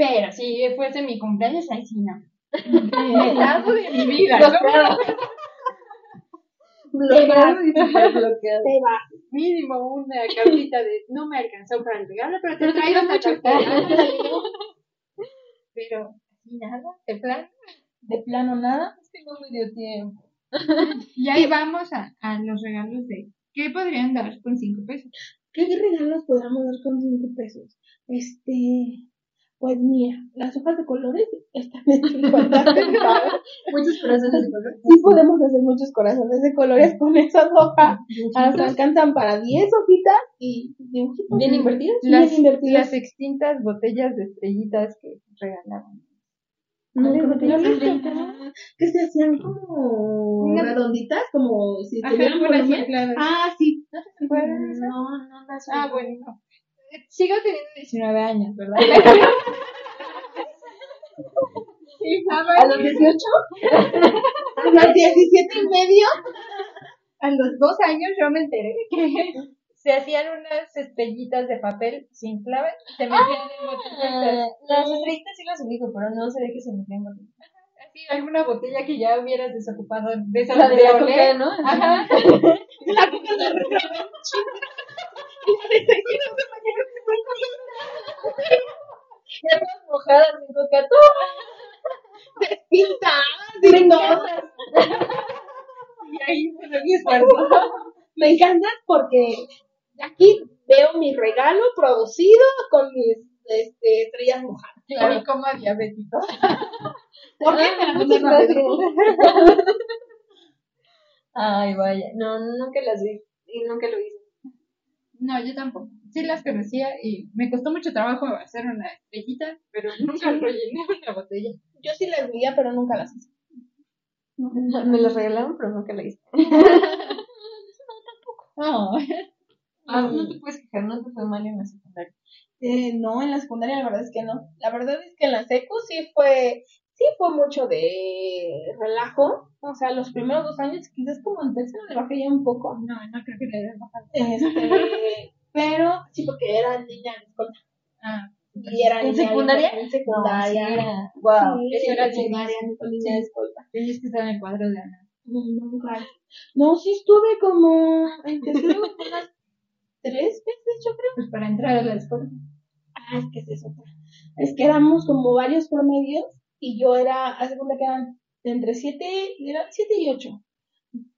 Pero si fuese mi cumpleaños, ahí sí no. El lado de mi vida. Bloqueado. Bloqueado y bloqueado. Te va. Mínimo una cartita de no me alcanzó para el regalo, pero te traigo mucho. Pero así nada, de plan. De plano nada. Es que no me dio tiempo. Y ahí vamos a, a los regalos de ¿qué podrían dar con cinco pesos? ¿Qué regalos podríamos dar con 5 pesos? Este, pues mira, las hojas de colores están en 50 centavos. Muchos corazones de color. Sí podemos hacer muchos corazones de colores con esas hojas. Hasta alcanzan para 10 hojitas y dibujitos. Bien invertidos. Bien invertidas. las extintas botellas de estrellitas que regalaban. No, que no se hacían como redonditas, como si Ajá, tuvieran buenas volumen. infladas. Ah, sí. ¿No? No, no las Ah, bueno, no. Sigo teniendo 19 años, ¿verdad? Sí, ¿A los 18? A los 17 y medio. a los dos años yo me enteré que se hacían unas estrellitas de papel, se inflaban, se metían en botellitas. Las estrellitas sí las ubico, pero no sé de qué se me tengo. Así, alguna botella que ya hubieras desocupado de esas La de la coca, ¿no? Ajá. La coca de Ya todas mojadas en coca. pintadas y no. Y ahí esfuerzo. Me encanta porque aquí veo mi regalo producido con mis este, estrellas mojadas. Claro, como diabético. ¿Por qué? Me la mandas gracias. rápido. Ay, vaya. No, nunca las vi. Y nunca lo hice. No, yo tampoco. Sí las conocía y me costó mucho trabajo hacer una estrellita, pero nunca rellené una botella. Yo sí las veía, pero nunca las hice. Me las regalaron, pero nunca lo hice. No. Ah, no te puedes quejar, no te fue mal en la secundaria. Eh, no, en la secundaria la verdad es que no. La verdad es que en la secu sí fue, sí fue mucho de relajo. O sea, los primeros dos años, quizás como en tercero le bajé ya un poco. No, no creo que le bajado. Este, pero sí porque era niña en escuela. Ah, Y era ¿En secundaria? En secundaria. Wow. Sí, eso era secundaria, no niña de escolta. tenías que estar en el cuadro de Ana. Nunca. No, sí estuve como en tercero unas tres veces, yo creo. Pues para entrar a la escuela. Ah, es que es otra. Es que éramos como varios promedios y yo era, hace cuenta que eran de entre siete, era siete y ocho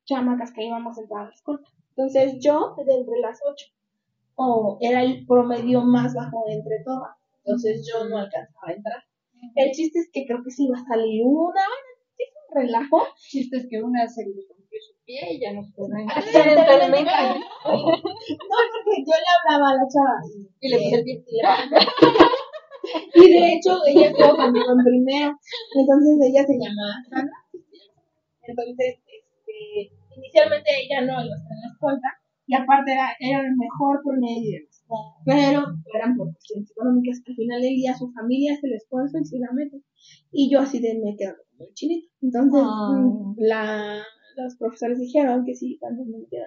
chamacas que íbamos a entrar a la. Entonces yo, de entre las ocho, o era el promedio más bajo de entre todas. Entonces yo no alcanzaba a entrar. El chiste es que creo que sí iba a salir una, sí un relajo. Chiste es que una se le rompió su pie y ya no pudo entrar. Accidentalmente. No, porque yo le hablaba a la chava. Y le puse el pie. y de hecho, ella estuvo conmigo en primero. Entonces ella se llama Sandra. Entonces, este, inicialmente ella no iba a estar en la escuela. Y aparte era, era el mejor promedio de la escuela. Pero eran por cuestiones económicas. Al final del día su familia hace el esfuerzo y se la mete. Y yo así de me quedo como el chinito. Entonces, Ah. la, los profesores dijeron que sí, cuando me escuela.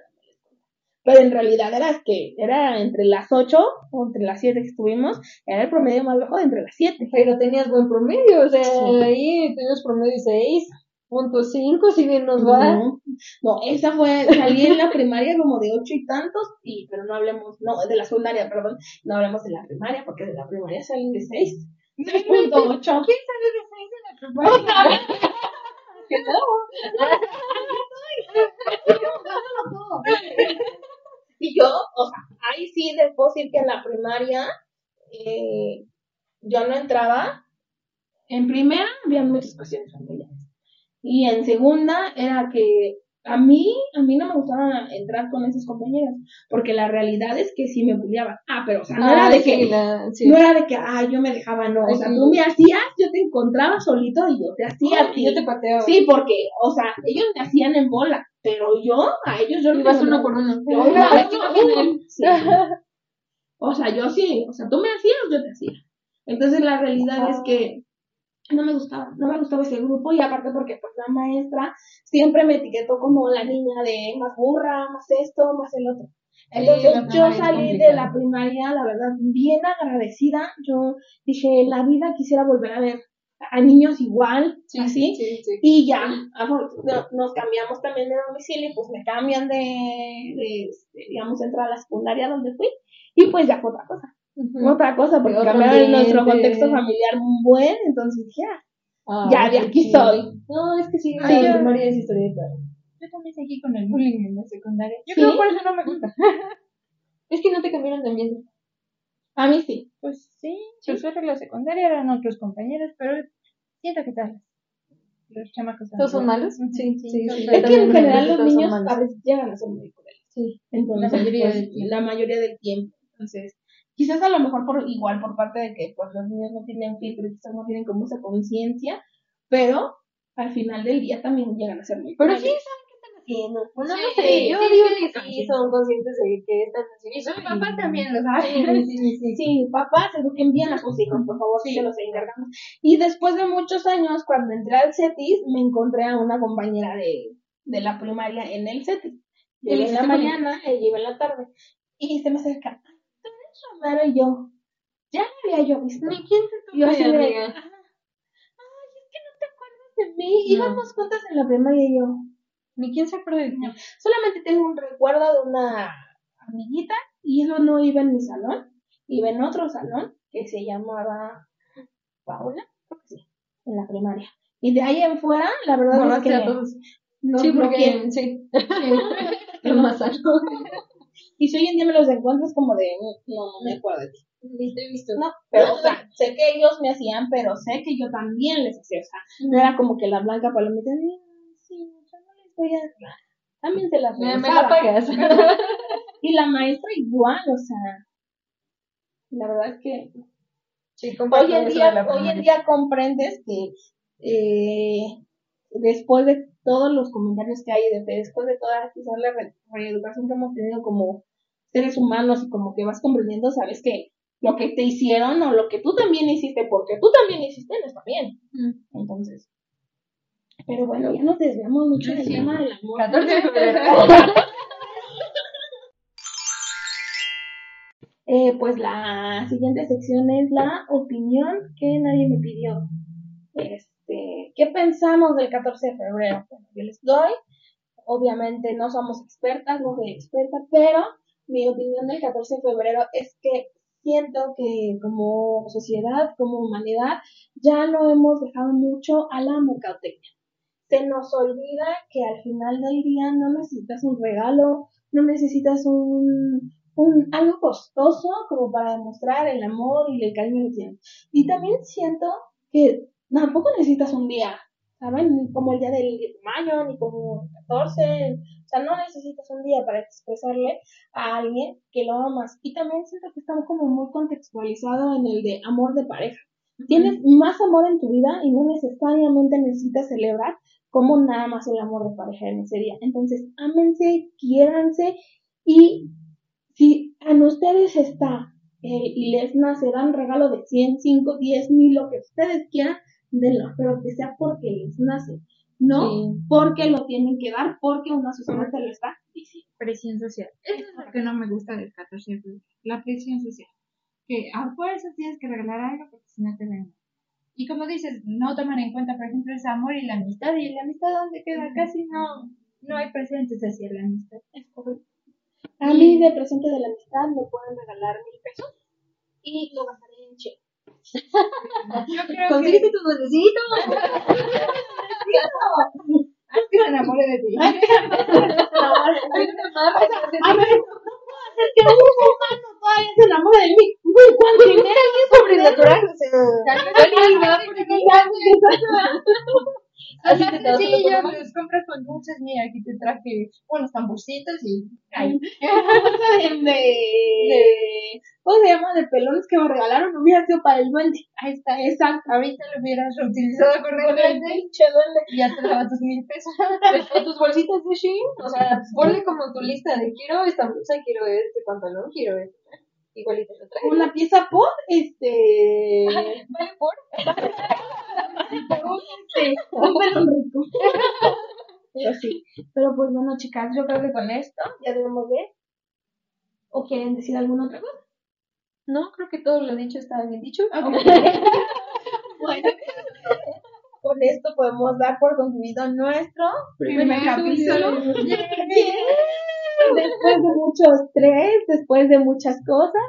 Pero en realidad era que era entre las 8 o entre las 7 que estuvimos, era el promedio más bajo de entre las 7. Pero tenías buen promedio, o sea, Sí. ahí tenías promedio 6.5, si bien nos va. No, no, esa fue, salí en la primaria como de ocho y tantos, y, pero no hablemos, no, de la secundaria, perdón, no hablemos de la primaria, porque de la primaria salen de seis. 6.8. ¿Quién sale de seis en la Y yo, o sea, ahí sí puedo decir que en la primaria eh, yo no entraba. En primera había muchas cuestiones familiares. Y en segunda era que a mí, a mí no me gustaba entrar con esos compañeros, porque la realidad es que sí me bulliaban. Ah, pero o sea, no era de que, no era de que, ah, yo me dejaba, no, o sea, tú me hacías, yo te encontraba solito y yo te hacía a ti. Yo te pateo. Sí, porque, o sea, ellos me hacían en bola, pero yo, a ellos yo Ibas no- uno por uno. Yo sí. O sea, yo sí, o sea, tú me hacías, yo te hacía. Entonces la realidad es que no me gustaba, no me gustaba ese grupo y aparte porque pues la maestra siempre me etiquetó como la niña de más burra, más esto, más el otro. Entonces yo salí de la primaria, la verdad, bien agradecida. Yo dije, en la vida quisiera volver a ver a niños igual, así. Sí, sí. Y ya, nos cambiamos también de domicilio, y pues me cambian de, de, este, digamos, entrar a la secundaria donde fui, y pues ya fue otra cosa. Otra cosa, porque cambiaron nuestro contexto familiar muy buen, entonces dije, ah, Ah, ya de aquí chido. soy. No, es que sí, Ay, sí, yo- primaria es historieta. Yo también seguí con el bullying en la secundaria. Yo ¿Sí? creo por eso no me gusta. es que no te cambiaron de ambiente. a mí sí. Pues sí, por suerte en la secundaria eran otros compañeros, pero siento que tal. Los chamacos. ¿Todos son malos? Sí, sí. Sí, sí. Es que en general los niños a veces llegan a ser muy crueles. Sí. Entonces, La mayoría pues, del tiempo. la mayoría del tiempo. Entonces, quizás a lo mejor por igual por parte de que pues los niños no tienen filtro y quizás no tienen como esa conciencia, pero al final del día también llegan a ser muy Pero sí saben qué están haciendo. No, no Sí, sé, yo sí, digo sí, que sí, sí sí. son conscientes de que están haciendo. Y su eso papá y- también lo sabe. Sí, sí, sí. Sí, papás, eduquen bien a sus hijos, por favor, sí. se los encargamos. Y después de muchos años, cuando entré al CETIS, me encontré a una compañera de, de la primaria en el CETIS. Llegué en la mañana, ella iba en la tarde. Y se me acerca, "Ay, ¿tú eres Romero? Y yo, ya la había yo visto. Ni quién se Y yo así de de, amiga. "Ajá. ay, es que no te acuerdas de mí. Íbamos juntas en la primaria y yo, Ni quién se acuerda de ti. solamente tengo un recuerdo de una amiguita y eso no iba en mi salón, iba en otro salón que se llamaba Paula, sí, en la primaria. Y de ahí en fuera, la verdad es Conoce que todos. no, sí, no porque quiero. sí. Es más alto. Y si hoy en día me los encuentro es como de, "Mm, no, no me acuerdo de ti. Visto. No, pero o sea, sé que ellos me hacían, pero sé que yo también les hacía, o sea, no era como que la blanca palomita, "Ay, sí, yo no les voy a. También se las Me, me la pagas. Y la maestra igual, o sea, la verdad es que Sí, hoy en día, hoy en día comprendes que eh, después de todos los comentarios que hay, de- después de toda quizás la re- reeducación que hemos tenido como seres humanos y como que vas comprendiendo, sabes que lo que te hicieron o lo que tú también hiciste, porque tú también hiciste, no está bien. Mm. Entonces, pero bueno, ya nos desviamos mucho del Sí. tema del amor. 14 de febrero. Eh, pues la siguiente sección es la opinión que nadie me pidió. Este, ¿qué pensamos del 14 de febrero? Bueno, yo les doy. Obviamente no somos expertas, no soy experta, pero mi opinión del 14 de febrero es que siento que como sociedad, como humanidad, ya lo hemos dejado mucho a la mercadotecnia. Se nos olvida que al final del día no necesitas un regalo, no necesitas un, un algo costoso como para demostrar el amor y el cariño que tienes. Y también siento que tampoco necesitas un día, ¿saben? Ni como el día del 10 de mayo, ni como el 14, o sea, no necesitas un día para expresarle a alguien que lo amas. Y también siento que estamos como muy contextualizados en el de amor de pareja. Tienes más amor en tu vida y no necesariamente necesitas celebrar como nada más el amor de pareja en ese día. Entonces, ámense, quiéranse y si a ustedes está eh, y les nace, dan regalo de 100, 5, 10 mil, lo que ustedes quieran, denlo, pero que sea porque les nace, no Sí. porque lo tienen que dar, porque una sociedad se lo está diciendo. Presión social. Eso es lo que no me gusta del 14 de febrero. La presión social. Que a fuerzas tienes que regalar algo porque si no te ven. Y como dices, no toman en cuenta, por ejemplo, ese amor y la amistad. ¿Y la amistad dónde queda? Casi no, no hay presentes hacia la amistad. Es correcto. A mí de presente de la amistad me pueden regalar mil pesos y lo gastaré en che. Yo creo Consíguete que tu duendecito. que se enamore de ti. A ver, ¿cómo hacer que un humano todavía se enamore de mí? Uy, cuando primero alguien sobrenatural, o Así Así te te sí, yo les compras con dulces, mira, aquí te traje unos tamborcitos y ay, de, de, ¿cómo se llama? De pelones que me regalaron, hubiera sido para el duende. ahí está, exacto, ahorita lo hubieras reutilizado el duende Pinche duende. y ya te daba tus mil pesos. O tus bolsitas de Shein, o sea, ponle como tu lista de quiero esta blusa, quiero este pantalón, quiero este. Igualito te trae. Una pieza por, este, Vale por. este, un pelón rico. Pero sí, pero pues bueno, chicas, yo creo que con esto ya debemos ver. ¿O quieren decir alguna otra cosa? No, creo que todo lo dicho está bien dicho. Bueno, con esto podemos dar por concluido nuestro primer, Primer capítulo. Después de mucho estrés, después de muchas cosas,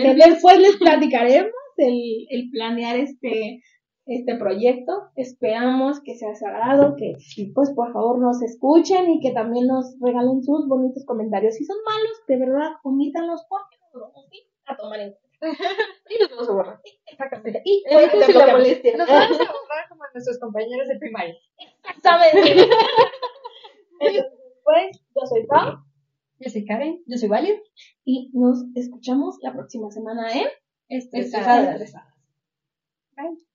que después les platicaremos el, el planear este, este proyecto. Esperamos que sea sagrado, que pues por favor nos escuchen y que también nos regalen sus bonitos comentarios. Si son malos, de verdad, omítanlos porque nos vamos a tomar en cuenta. Y nos vamos a borrar. Exactamente. Y la molestia. Nos vamos a borrar como nuestros compañeros de primaria. Exactamente. Pues, yo soy Pau Yo soy Karen, yo soy Valia. y nos escuchamos la próxima semana en Estresadas. Estresadas. Bye.